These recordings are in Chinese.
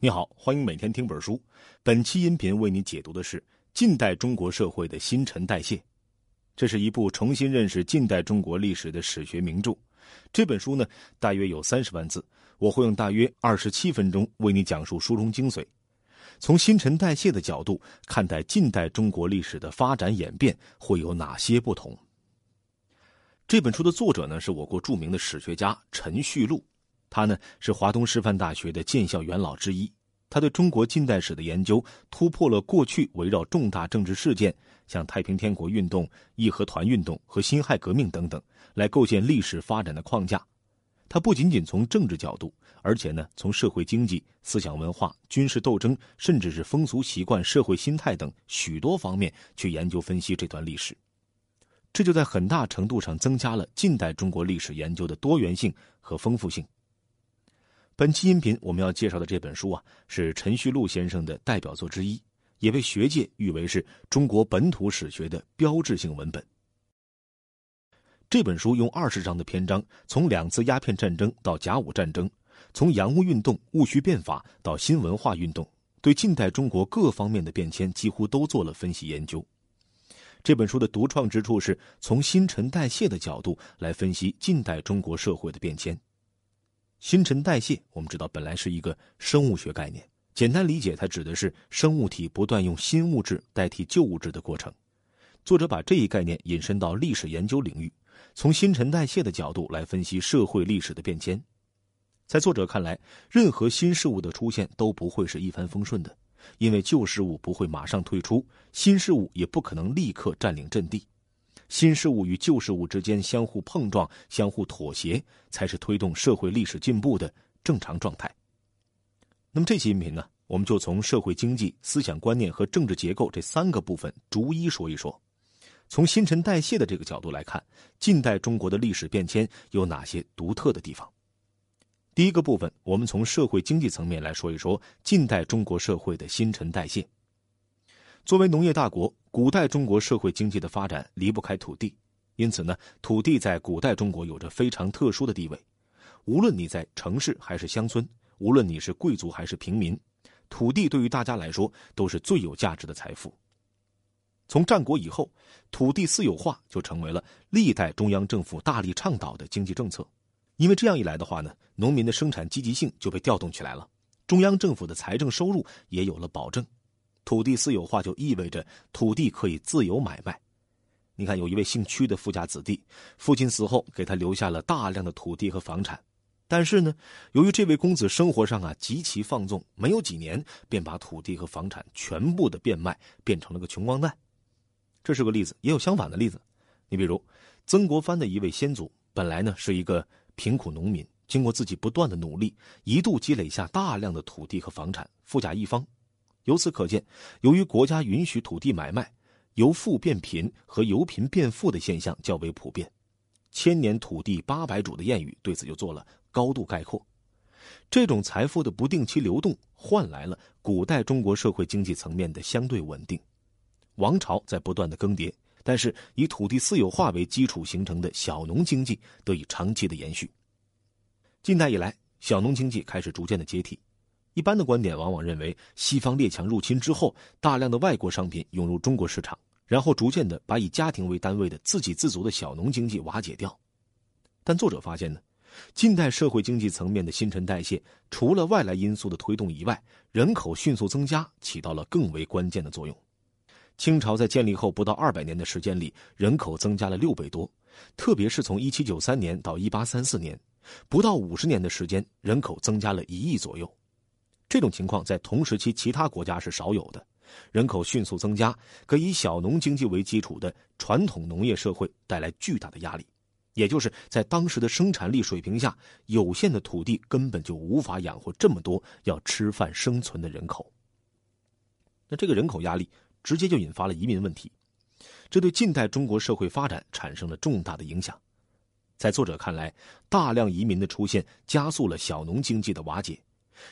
你好，欢迎每天听本书。本期音频为你解读的是近代中国社会的新陈代谢。这是一部重新认识近代中国历史的史学名著。这本书呢，大约有三十万字，我会用大约二十七分钟为你讲述书中精髓。从新陈代谢的角度看待近代中国历史的发展演变，会有哪些不同？这本书的作者呢，是我国著名的史学家陈旭路。他呢是华东师范大学的建校元老之一，他对中国近代史的研究突破了过去围绕重大政治事件，像太平天国运动、义和团运动和辛亥革命等等，来构建历史发展的框架。他不仅仅从政治角度，而且呢从社会经济、思想文化、军事斗争，甚至是风俗习惯、社会心态等许多方面去研究分析这段历史，这就在很大程度上增加了近代中国历史研究的多元性和丰富性。本期音频我们要介绍的这本书啊，是陈旭路先生的代表作之一，也被学界誉为是中国本土史学的标志性文本。这本书用二十章的篇章，从两次鸦片战争到甲午战争，从洋务运动、戊戌变法到新文化运动，对近代中国各方面的变迁几乎都做了分析研究。这本书的独创之处是从新陈代谢的角度来分析近代中国社会的变迁。新陈代谢，我们知道本来是一个生物学概念，简单理解，它指的是生物体不断用新物质代替旧物质的过程。作者把这一概念引申到历史研究领域，从新陈代谢的角度来分析社会历史的变迁。在作者看来，任何新事物的出现都不会是一帆风顺的，因为旧事物不会马上退出，新事物也不可能立刻占领阵地。新事物与旧事物之间相互碰撞、相互妥协，才是推动社会历史进步的正常状态。那么这期音频呢，我们就从社会经济、思想观念和政治结构这三个部分逐一说一说。从新陈代谢的这个角度来看，近代中国的历史变迁有哪些独特的地方？第一个部分，我们从社会经济层面来说一说近代中国社会的新陈代谢。作为农业大国，古代中国社会经济的发展离不开土地，因此呢，土地在古代中国有着非常特殊的地位。无论你在城市还是乡村，无论你是贵族还是平民，土地对于大家来说都是最有价值的财富。从战国以后，土地私有化就成为了历代中央政府大力倡导的经济政策，因为这样一来的话呢，农民的生产积极性就被调动起来了，中央政府的财政收入也有了保证。土地私有化就意味着土地可以自由买卖。你看，有一位姓屈的富家子弟，父亲死后给他留下了大量的土地和房产，但是呢，由于这位公子生活上啊极其放纵，没有几年便把土地和房产全部的变卖，变成了个穷光蛋。这是个例子，也有相反的例子。你比如，曾国藩的一位先祖，本来呢是一个贫苦农民，经过自己不断的努力，一度积累下大量的土地和房产，富甲一方。由此可见，由于国家允许土地买卖，由富变贫和由贫变富的现象较为普遍。千年土地八百主的谚语对此就做了高度概括。这种财富的不定期流动，换来了古代中国社会经济层面的相对稳定。王朝在不断的更迭，但是以土地私有化为基础形成的小农经济得以长期的延续。近代以来，小农经济开始逐渐的解体。一般的观点往往认为，西方列强入侵之后，大量的外国商品涌入中国市场，然后逐渐的把以家庭为单位的自给自足的小农经济瓦解掉。但作者发现呢，近代社会经济层面的新陈代谢，除了外来因素的推动以外，人口迅速增加起到了更为关键的作用。清朝在建立后不到二百年的时间里，人口增加了六倍多，特别是从一七九三年到一八三四年，不到五十年的时间，人口增加了一亿左右。这种情况在同时期其他国家是少有的，人口迅速增加，给以小农经济为基础的传统农业社会带来巨大的压力，也就是在当时的生产力水平下，有限的土地根本就无法养活这么多要吃饭生存的人口。那这个人口压力直接就引发了移民问题，这对近代中国社会发展产生了重大的影响。在作者看来，大量移民的出现加速了小农经济的瓦解。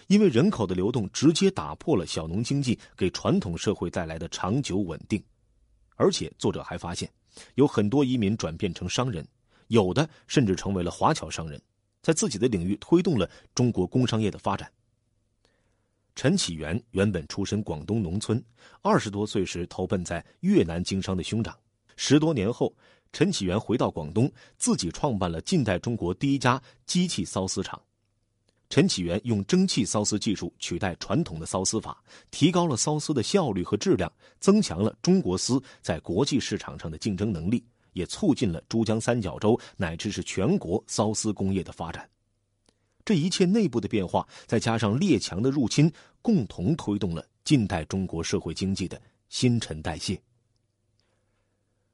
因为人口的流动直接打破了小农经济给传统社会带来的长久稳定，而且作者还发现，有很多移民转变成商人，有的甚至成为了华侨商人，在自己的领域推动了中国工商业的发展。陈启源原本出身广东农村，二十多岁时投奔在越南经商的兄长。十多年后，陈启源回到广东，自己创办了近代中国第一家机器缫丝厂。陈启源用蒸汽缫丝技术取代传统的缫丝法，提高了缫丝的效率和质量，增强了中国丝在国际市场上的竞争能力，也促进了珠江三角洲乃至是全国缫丝工业的发展。这一切内部的变化，再加上列强的入侵，共同推动了近代中国社会经济的新陈代谢。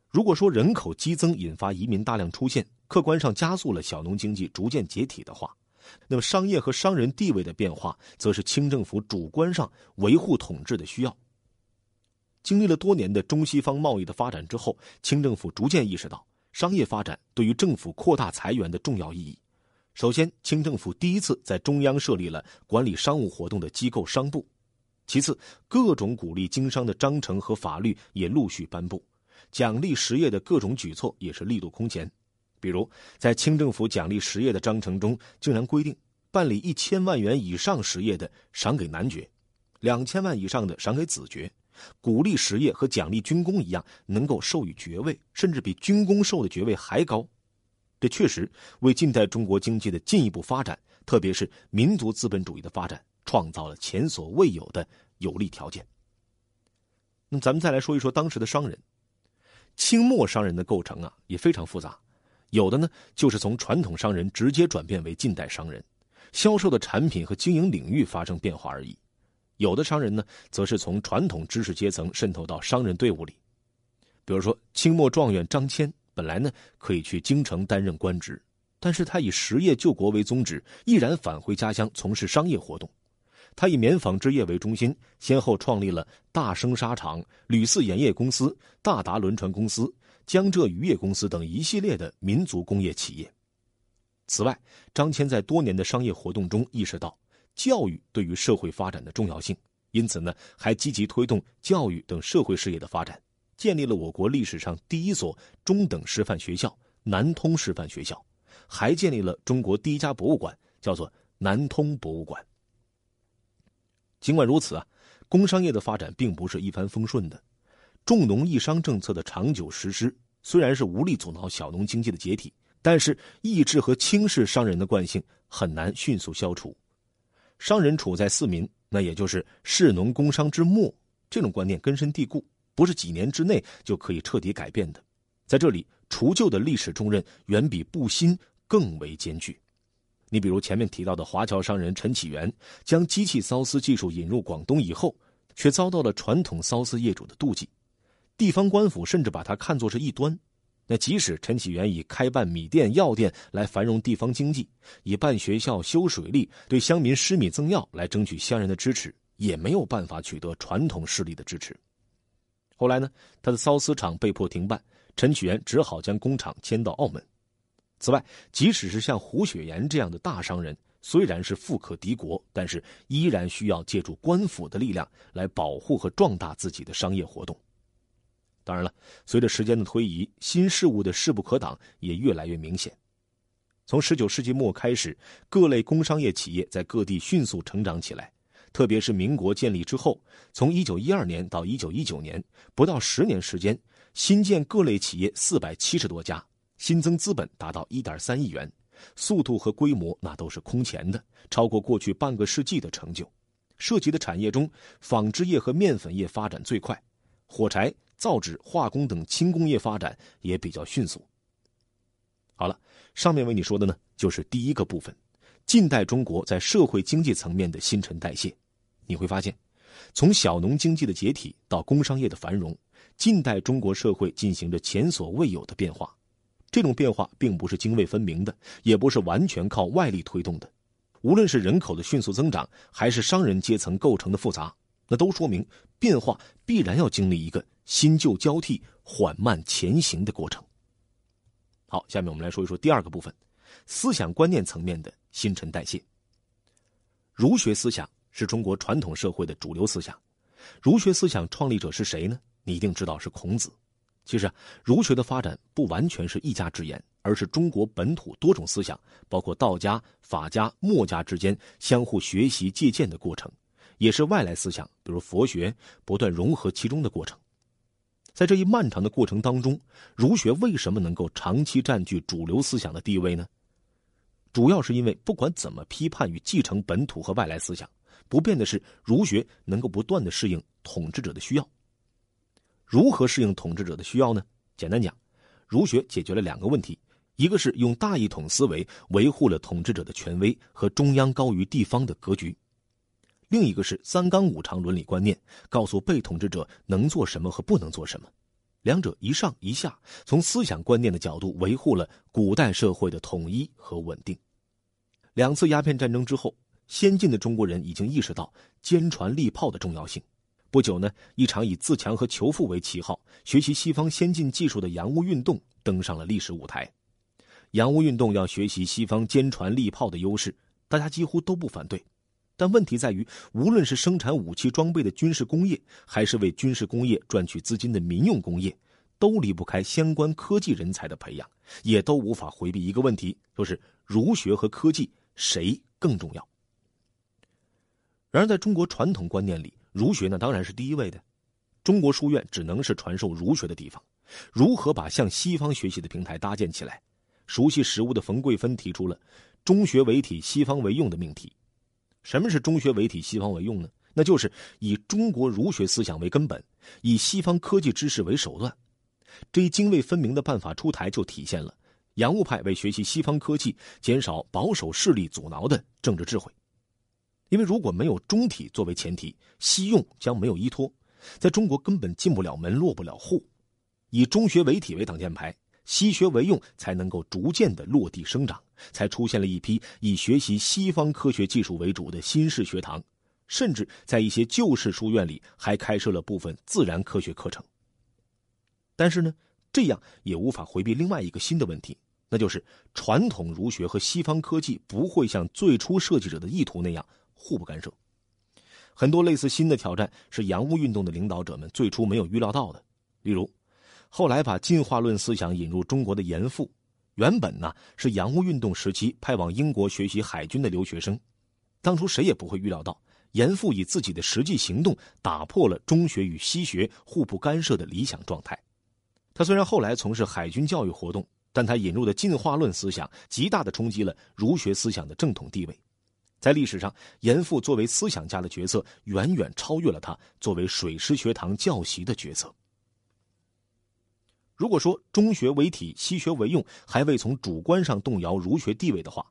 如果说人口激增引发移民大量出现，客观上加速了小农经济逐渐解体的话，那么，商业和商人地位的变化，则是清政府主观上维护统治的需要。经历了多年的中西方贸易的发展之后，清政府逐渐意识到商业发展对于政府扩大财源的重要意义。首先，清政府第一次在中央设立了管理商务活动的机构商部；其次，各种鼓励经商的章程和法律也陆续颁布，奖励实业的各种举措也是力度空前。比如，在清政府奖励实业的章程中，竟然规定，办理一千万元以上实业的赏给男爵，两千万以上的赏给子爵，鼓励实业和奖励军功一样，能够授予爵位，甚至比军功授的爵位还高。这确实为近代中国经济的进一步发展，特别是民族资本主义的发展，创造了前所未有的有利条件。那，咱们再来说一说当时的商人，清末商人的构成啊，也非常复杂。有的呢，就是从传统商人直接转变为近代商人，销售的产品和经营领域发生变化而已；有的商人呢，则是从传统知识阶层渗透到商人队伍里。比如说，清末状元张骞，本来呢可以去京城担任官职，但是他以实业救国为宗旨，毅然返回家乡从事商业活动。他以棉纺织业为中心，先后创立了大生纱厂、吕四盐业公司、大达轮船公司。江浙渔业公司等一系列的民族工业企业。此外，张骞在多年的商业活动中意识到教育对于社会发展的重要性，因此呢，还积极推动教育等社会事业的发展，建立了我国历史上第一所中等师范学校——南通师范学校，还建立了中国第一家博物馆，叫做南通博物馆。尽管如此啊，工商业的发展并不是一帆风顺的。重农抑商政策的长久实施，虽然是无力阻挠小农经济的解体，但是抑制和轻视商人的惯性很难迅速消除。商人处在四民，那也就是士农工商之末，这种观念根深蒂固，不是几年之内就可以彻底改变的。在这里，除旧的历史重任远比布新更为艰巨。你比如前面提到的华侨商人陈启源，将机器缫丝技术引入广东以后，却遭到了传统缫丝业主的妒忌。地方官府甚至把他看作是异端，那即使陈启源以开办米店、药店来繁荣地方经济，以办学校、修水利、对乡民施米赠药来争取乡人的支持，也没有办法取得传统势力的支持。后来呢，他的缫丝厂被迫停办，陈启源只好将工厂迁到澳门。此外，即使是像胡雪岩这样的大商人，虽然是富可敌国，但是依然需要借助官府的力量来保护和壮大自己的商业活动。当然了，随着时间的推移，新事物的势不可挡也越来越明显。从十九世纪末开始，各类工商业企业在各地迅速成长起来。特别是民国建立之后，从一九一二年到一九一九年，不到十年时间，新建各类企业四百七十多家，新增资本达到一点三亿元，速度和规模那都是空前的，超过过去半个世纪的成就。涉及的产业中，纺织业和面粉业发展最快，火柴。造纸、化工等轻工业发展也比较迅速。好了，上面为你说的呢，就是第一个部分，近代中国在社会经济层面的新陈代谢。你会发现，从小农经济的解体到工商业的繁荣，近代中国社会进行着前所未有的变化。这种变化并不是泾渭分明的，也不是完全靠外力推动的。无论是人口的迅速增长，还是商人阶层构成的复杂。那都说明变化必然要经历一个新旧交替、缓慢前行的过程。好，下面我们来说一说第二个部分：思想观念层面的新陈代谢。儒学思想是中国传统社会的主流思想。儒学思想创立者是谁呢？你一定知道是孔子。其实，儒学的发展不完全是一家之言，而是中国本土多种思想，包括道家、法家、墨家之间相互学习借鉴的过程。也是外来思想，比如佛学不断融合其中的过程。在这一漫长的过程当中，儒学为什么能够长期占据主流思想的地位呢？主要是因为不管怎么批判与继承本土和外来思想，不变的是儒学能够不断的适应统治者的需要。如何适应统治者的需要呢？简单讲，儒学解决了两个问题：一个是用大一统思维维护了统治者的权威和中央高于地方的格局；另一个是三纲五常伦理观念，告诉被统治者能做什么和不能做什么。两者一上一下，从思想观念的角度维护了古代社会的统一和稳定。两次鸦片战争之后，先进的中国人已经意识到坚船利炮的重要性。不久呢，一场以自强和求富为旗号，学习西方先进技术的洋务运动登上了历史舞台。洋务运动要学习西方坚船利炮的优势，大家几乎都不反对。但问题在于，无论是生产武器装备的军事工业，还是为军事工业赚取资金的民用工业，都离不开相关科技人才的培养，也都无法回避一个问题，就是儒学和科技谁更重要。然而，在中国传统观念里，儒学呢，当然是第一位的。中国书院只能是传授儒学的地方。如何把向西方学习的平台搭建起来？熟悉实务的冯桂芬提出了“中学为体，西方为用”的命题。什么是中学为体，西方为用呢？那就是以中国儒学思想为根本，以西方科技知识为手段。这一泾渭分明的办法出台，就体现了洋务派为学习西方科技、减少保守势力阻挠的政治智慧。因为如果没有中体作为前提，西用将没有依托，在中国根本进不了门、落不了户。以中学为体为挡箭牌，西学为用，才能够逐渐的落地生长，才出现了一批以学习西方科学技术为主的新式学堂，甚至在一些旧式书院里还开设了部分自然科学课程。但是呢，这样也无法回避另外一个新的问题，那就是传统儒学和西方科技不会像最初设计者的意图那样。互不干涉，很多类似新的挑战是洋务运动的领导者们最初没有预料到的。例如，后来把进化论思想引入中国的严复，原本呢是洋务运动时期派往英国学习海军的留学生。当初谁也不会预料到，严复以自己的实际行动打破了中学与西学互不干涉的理想状态。他虽然后来从事海军教育活动，但他引入的进化论思想极大的冲击了儒学思想的正统地位。在历史上，严复作为思想家的角色远远超越了他作为水师学堂教习的角色。如果说中学为体，西学为用，还未从主观上动摇儒学地位的话，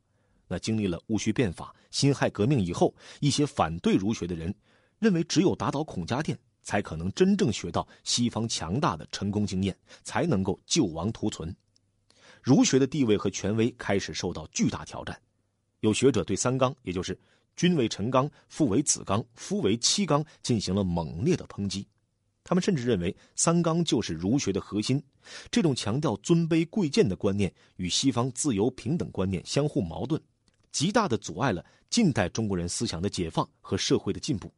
那经历了戊戌变法、辛亥革命以后，一些反对儒学的人认为，只有打倒孔家店，才可能真正学到西方强大的成功经验，才能够救亡图存。儒学的地位和权威开始受到巨大挑战。有学者对三纲，也就是君为臣纲，父为子纲，夫为妻纲，进行了猛烈的抨击。他们甚至认为三纲就是儒学的核心。这种强调尊卑贵贱的观念与西方自由平等观念相互矛盾，极大的阻碍了近代中国人思想的解放和社会的进步。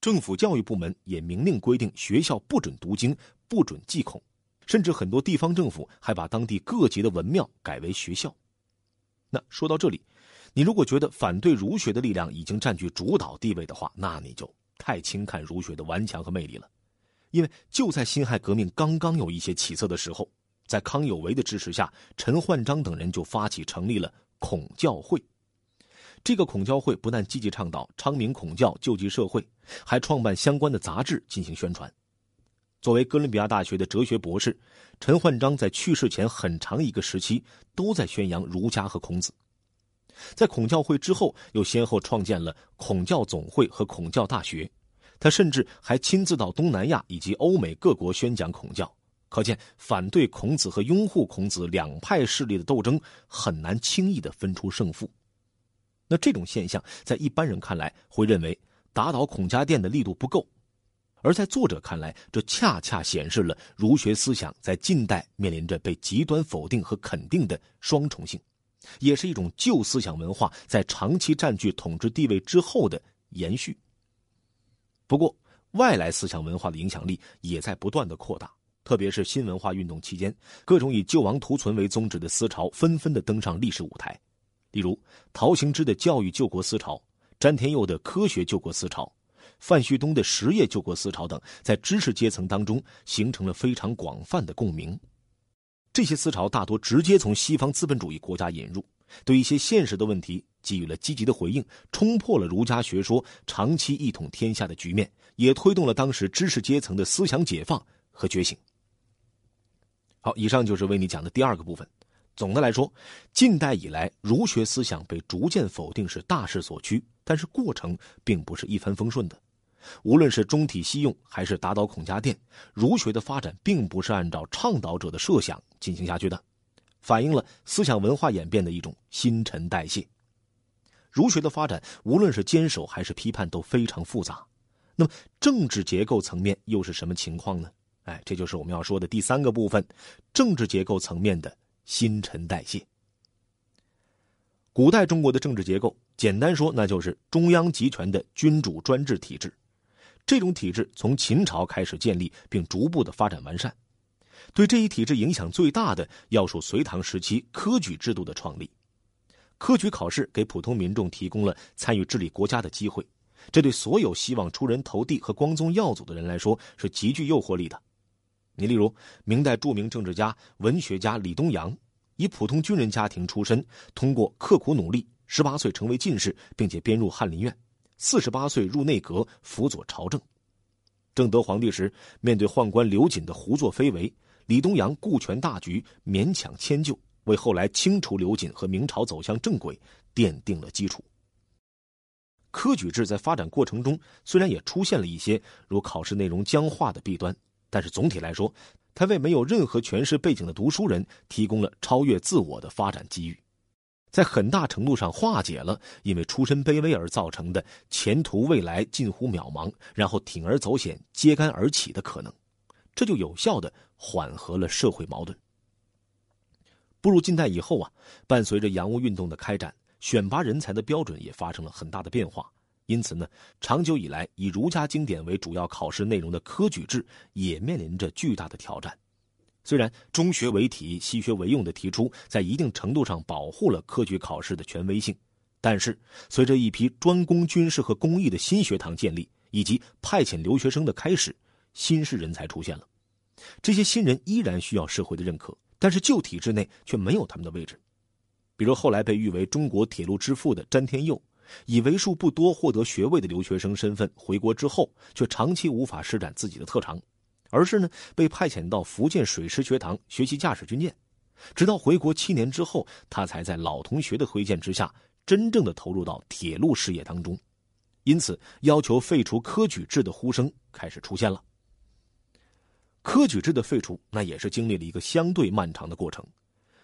政府教育部门也明令规定，学校不准读经，不准祭孔，甚至很多地方政府还把当地各级的文庙改为学校。那说到这里。你如果觉得反对儒学的力量已经占据主导地位的话，那你就太轻看儒学的顽强和魅力了。因为就在辛亥革命刚刚有一些起色的时候，在康有为的支持下，陈焕章等人就发起成立了孔教会。这个孔教会不但积极倡导昌明孔教、救济社会，还创办相关的杂志进行宣传。作为哥伦比亚大学的哲学博士，陈焕章在去世前很长一个时期都在宣扬儒家和孔子。在孔教会之后，又先后创建了孔教总会和孔教大学。他甚至还亲自到东南亚以及欧美各国宣讲孔教。可见，反对孔子和拥护孔子两派势力的斗争很难轻易的分出胜负。那这种现象，在一般人看来，会认为打倒孔家店的力度不够；而在作者看来，这恰恰显示了儒学思想在近代面临着被极端否定和肯定的双重性。也是一种旧思想文化在长期占据统治地位之后的延续。不过，外来思想文化的影响力也在不断的扩大，特别是新文化运动期间，各种以救亡图存为宗旨的思潮纷纷的登上历史舞台。例如，陶行知的教育救国思潮，詹天佑的科学救国思潮，范旭东的实业救国思潮等，在知识阶层当中形成了非常广泛的共鸣。这些思潮大多直接从西方资本主义国家引入，对一些现实的问题给予了积极的回应，冲破了儒家学说长期一统天下的局面，也推动了当时知识阶层的思想解放和觉醒。好，以上就是为你讲的第二个部分。总的来说，近代以来，儒学思想被逐渐否定是大势所趋，但是过程并不是一帆风顺的。无论是中体西用，还是打倒孔家店，儒学的发展并不是按照倡导者的设想进行下去的，反映了思想文化演变的一种新陈代谢。儒学的发展，无论是坚守还是批判，都非常复杂。那么，政治结构层面又是什么情况呢？哎，这就是我们要说的第三个部分：政治结构层面的。新陈代谢。古代中国的政治结构，简单说，那就是中央集权的君主专制体制。这种体制从秦朝开始建立，并逐步的发展完善。对这一体制影响最大的，要数隋唐时期科举制度的创立。科举考试给普通民众提供了参与治理国家的机会，这对所有希望出人头地和光宗耀祖的人来说是极具诱惑力的。你例如，明代著名政治家、文学家李东阳，以普通军人家庭出身，通过刻苦努力，十八岁成为进士，并且编入翰林院，四十八岁入内阁辅佐朝政。正德皇帝时，面对宦官刘瑾的胡作非为，李东阳顾全大局，勉强迁就，为后来清除刘瑾和明朝走向正轨奠定了基础。科举制在发展过程中，虽然也出现了一些如考试内容僵化的弊端。但是总体来说，他为没有任何权势背景的读书人提供了超越自我的发展机遇，在很大程度上化解了因为出身卑微而造成的前途未来近乎渺茫，然后铤而走险、揭竿而起的可能，这就有效的缓和了社会矛盾。步入近代以后啊，伴随着洋务运动的开展，选拔人才的标准也发生了很大的变化。因此呢，长久以来以儒家经典为主要考试内容的科举制也面临着巨大的挑战。虽然中学为体、西学为用的提出，在一定程度上保护了科举考试的权威性，但是随着一批专攻军事和工艺的新学堂建立，以及派遣留学生的开始，新式人才出现了。这些新人依然需要社会的认可，但是旧体制内却没有他们的位置。比如后来被誉为中国铁路之父的詹天佑。以为数不多获得学位的留学生身份回国之后，却长期无法施展自己的特长，而是呢被派遣到福建水师学堂学习驾驶军舰，直到回国七年之后，他才在老同学的推荐之下，真正的投入到铁路事业当中。因此，要求废除科举制的呼声开始出现了。科举制的废除，那也是经历了一个相对漫长的过程。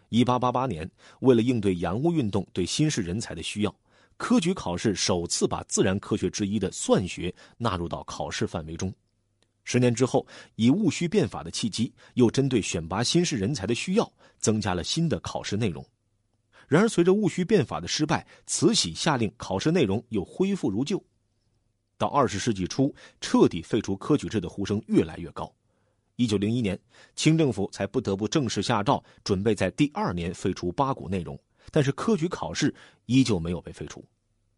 一八八八年，为了应对洋务运动对新式人才的需要。科举考试首次把自然科学之一的算学纳入到考试范围中。十年之后，以戊戌变法的契机，又针对选拔新式人才的需要，增加了新的考试内容。然而，随着戊戌变法的失败，慈禧下令考试内容又恢复如旧。到二十世纪初，彻底废除科举制的呼声越来越高。一九零一年，清政府才不得不正式下诏，准备在第二年废除八股内容。但是科举考试依旧没有被废除，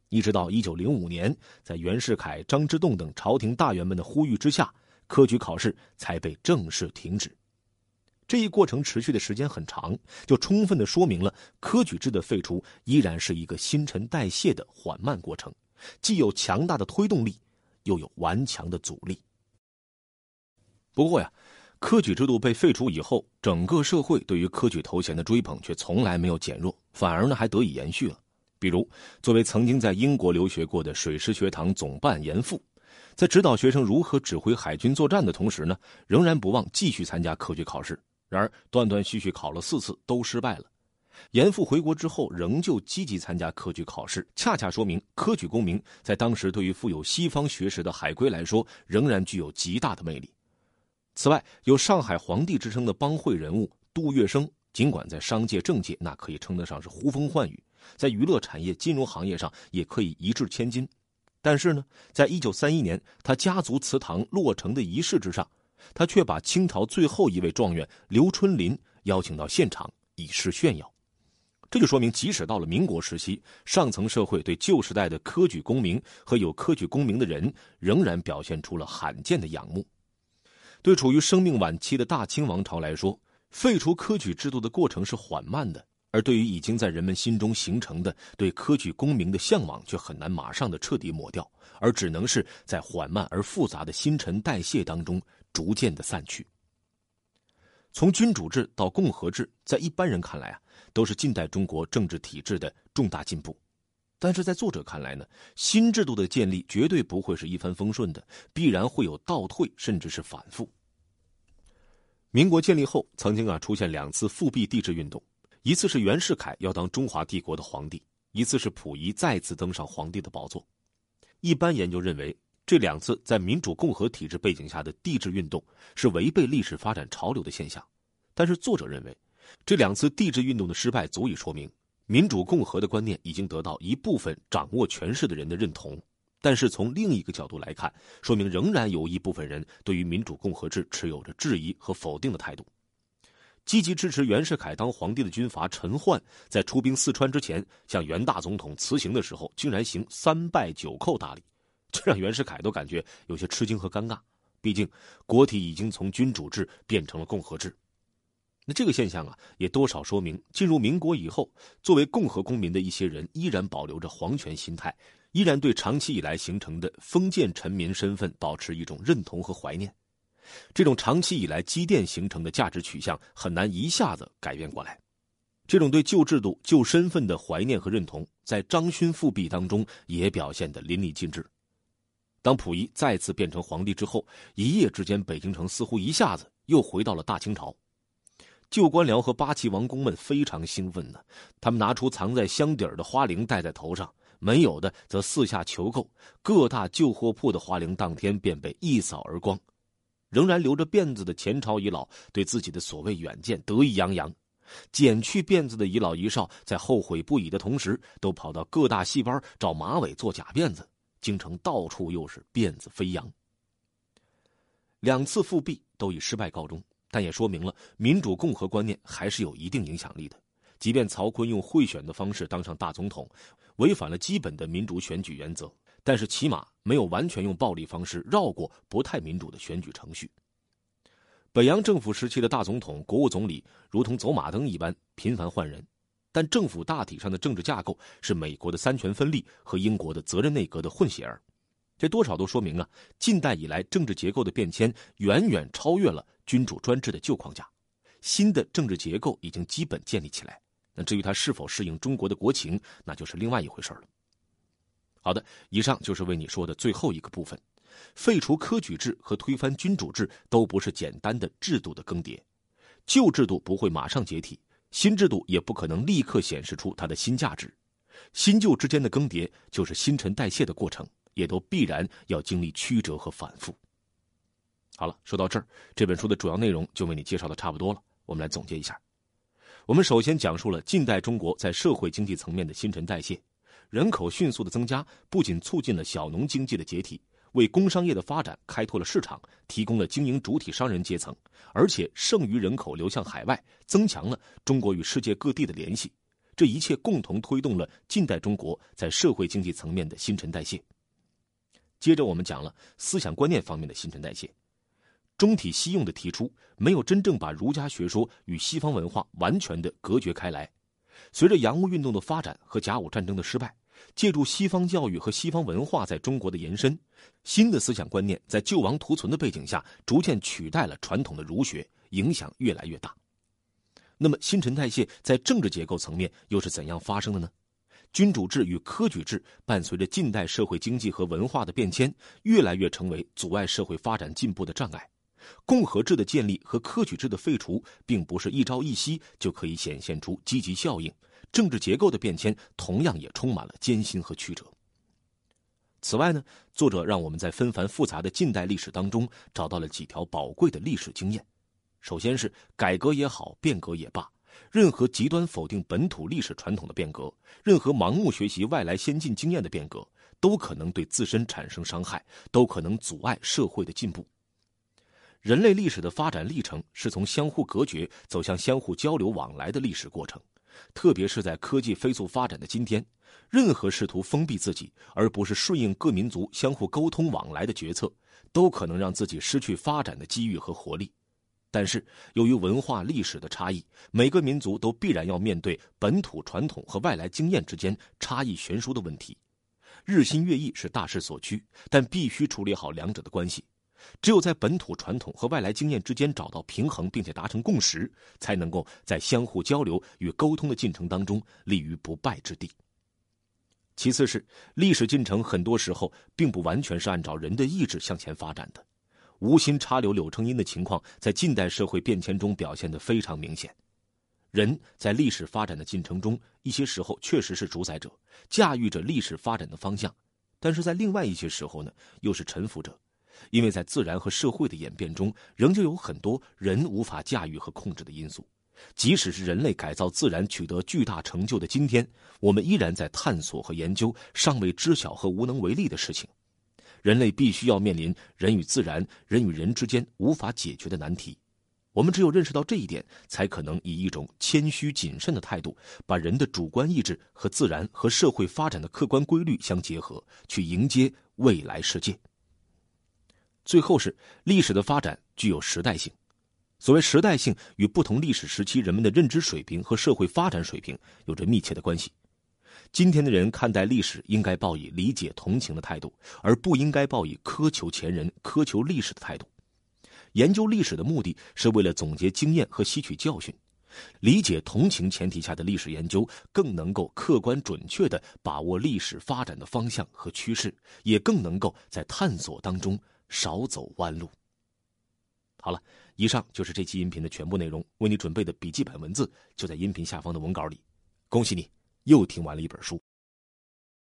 一直到一九零五年，在袁世凯、张之洞等朝廷大员们的呼吁之下，科举考试才被正式停止。这一过程持续的时间很长，就充分的说明了科举制的废除依然是一个新陈代谢的缓慢过程，既有强大的推动力，又有顽强的阻力。不过呀。科举制度被废除以后，整个社会对于科举头衔的追捧却从来没有减弱，反而呢还得以延续了。比如，作为曾经在英国留学过的水师学堂总办严复，在指导学生如何指挥海军作战的同时呢，仍然不忘继续参加科举考试。然而，断断续续考了四次都失败了。严复回国之后，仍旧积极参加科举考试，恰恰说明科举功名在当时对于富有西方学识的海归来说，仍然具有极大的魅力。此外，有上海皇帝之称的帮会人物杜月笙，尽管在商界、政界那可以称得上是呼风唤雨，在娱乐产业、金融行业上也可以一掷千金，但是呢，在一九三一年他家族祠堂落成的仪式之上，他却把清朝最后一位状元刘春霖邀请到现场以示炫耀。这就说明，即使到了民国时期，上层社会对旧时代的科举功名和有科举功名的人，仍然表现出了罕见的仰慕。对处于生命晚期的大清王朝来说，废除科举制度的过程是缓慢的；而对于已经在人们心中形成的对科举功名的向往，却很难马上的彻底抹掉，而只能是在缓慢而复杂的新陈代谢当中逐渐的散去。从君主制到共和制，在一般人看来啊。都是近代中国政治体制的重大进步，但是在作者看来呢，新制度的建立绝对不会是一帆风顺的，必然会有倒退，甚至是反复。民国建立后，曾经啊出现两次复辟帝制运动，一次是袁世凯要当中华帝国的皇帝，一次是溥仪再次登上皇帝的宝座。一般研究认为，这两次在民主共和体制背景下的帝制运动是违背历史发展潮流的现象，但是作者认为。这两次帝制运动的失败，足以说明民主共和的观念已经得到一部分掌握权势的人的认同。但是从另一个角度来看，说明仍然有一部分人对于民主共和制持有着质疑和否定的态度。积极支持袁世凯当皇帝的军阀陈焕，在出兵四川之前，向袁大总统辞行的时候，竟然行三拜九叩大礼，这让袁世凯都感觉有些吃惊和尴尬。毕竟国体已经从君主制变成了共和制。那这个现象啊，也多少说明，进入民国以后，作为共和公民的一些人依然保留着皇权心态，依然对长期以来形成的封建臣民身份保持一种认同和怀念。这种长期以来积淀形成的价值取向很难一下子改变过来。这种对旧制度、旧身份的怀念和认同，在张勋复辟当中也表现得淋漓尽致。当溥仪再次变成皇帝之后，一夜之间，北京城似乎一下子又回到了大清朝。旧官僚和八旗王公们非常兴奋呢，他们拿出藏在箱底儿的花翎戴在头上，没有的则四下求购。各大旧货铺的花翎当天便被一扫而光。仍然留着辫子的前朝遗老对自己的所谓远见得意洋洋，剪去辫子的遗老遗少在后悔不已的同时，都跑到各大戏班找马尾做假辫子。京城到处又是辫子飞扬。两次复辟都以失败告终。但也说明了民主共和观念还是有一定影响力的。即便曹锟用贿选的方式当上大总统，违反了基本的民主选举原则，但是起码没有完全用暴力方式绕过不太民主的选举程序。北洋政府时期的大总统、国务总理如同走马灯一般频繁换人，但政府大体上的政治架构是美国的三权分立和英国的责任内阁的混血儿。这多少都说明啊，近代以来政治结构的变迁远远超越了。君主专制的旧框架，新的政治结构已经基本建立起来。那至于它是否适应中国的国情，那就是另外一回事了。好的，以上就是为你说的最后一个部分。废除科举制和推翻君主制都不是简单的制度的更迭，旧制度不会马上解体，新制度也不可能立刻显示出它的新价值。新旧之间的更迭就是新陈代谢的过程，也都必然要经历曲折和反复。好了，说到这儿，这本书的主要内容就为你介绍的差不多了。我们来总结一下：我们首先讲述了近代中国在社会经济层面的新陈代谢，人口迅速的增加，不仅促进了小农经济的解体，为工商业的发展开拓了市场，提供了经营主体商人阶层，而且剩余人口流向海外，增强了中国与世界各地的联系。这一切共同推动了近代中国在社会经济层面的新陈代谢。接着，我们讲了思想观念方面的新陈代谢。中体西用的提出，没有真正把儒家学说与西方文化完全的隔绝开来。随着洋务运动的发展和甲午战争的失败，借助西方教育和西方文化在中国的延伸，新的思想观念在救亡图存的背景下，逐渐取代了传统的儒学，影响越来越大。那么，新陈代谢在政治结构层面又是怎样发生的呢？君主制与科举制伴随着近代社会经济和文化的变迁，越来越成为阻碍社会发展进步的障碍。共和制的建立和科举制的废除，并不是一朝一夕就可以显现出积极效应。政治结构的变迁同样也充满了艰辛和曲折。此外呢，作者让我们在纷繁复杂的近代历史当中找到了几条宝贵的历史经验。首先是改革也好，变革也罢，任何极端否定本土历史传统的变革，任何盲目学习外来先进经验的变革，都可能对自身产生伤害，都可能阻碍社会的进步。人类历史的发展历程是从相互隔绝走向相互交流往来的历史过程，特别是在科技飞速发展的今天，任何试图封闭自己而不是顺应各民族相互沟通往来的决策，都可能让自己失去发展的机遇和活力。但是，由于文化历史的差异，每个民族都必然要面对本土传统和外来经验之间差异悬殊的问题。日新月异是大势所趋，但必须处理好两者的关系。只有在本土传统和外来经验之间找到平衡，并且达成共识，才能够在相互交流与沟通的进程当中立于不败之地。其次是历史进程很多时候并不完全是按照人的意志向前发展的。无心插柳柳成荫的情况，在近代社会变迁中表现得非常明显。人在历史发展的进程中，一些时候确实是主宰者，驾驭着历史发展的方向；但是在另外一些时候呢，又是臣服者，因为在自然和社会的演变中，仍旧有很多人无法驾驭和控制的因素。即使是人类改造自然取得巨大成就的今天，我们依然在探索和研究尚未知晓和无能为力的事情。人类必须要面临人与自然、人与人之间无法解决的难题。我们只有认识到这一点，才可能以一种谦虚谨慎的态度，把人的主观意志和自然和社会发展的客观规律相结合，去迎接未来世界。最后是历史的发展具有时代性。所谓时代性，与不同历史时期人们的认知水平和社会发展水平有着密切的关系。今天的人看待历史，应该抱以理解同情的态度，而不应该抱以苛求前人、苛求历史的态度。研究历史的目的是为了总结经验和吸取教训，理解同情前提下的历史研究，更能够客观准确地把握历史发展的方向和趋势，也更能够在探索当中少走弯路。好了，以上就是这期音频的全部内容，为你准备的笔记本文字就在音频下方的文稿里。恭喜你！又听完了一本书。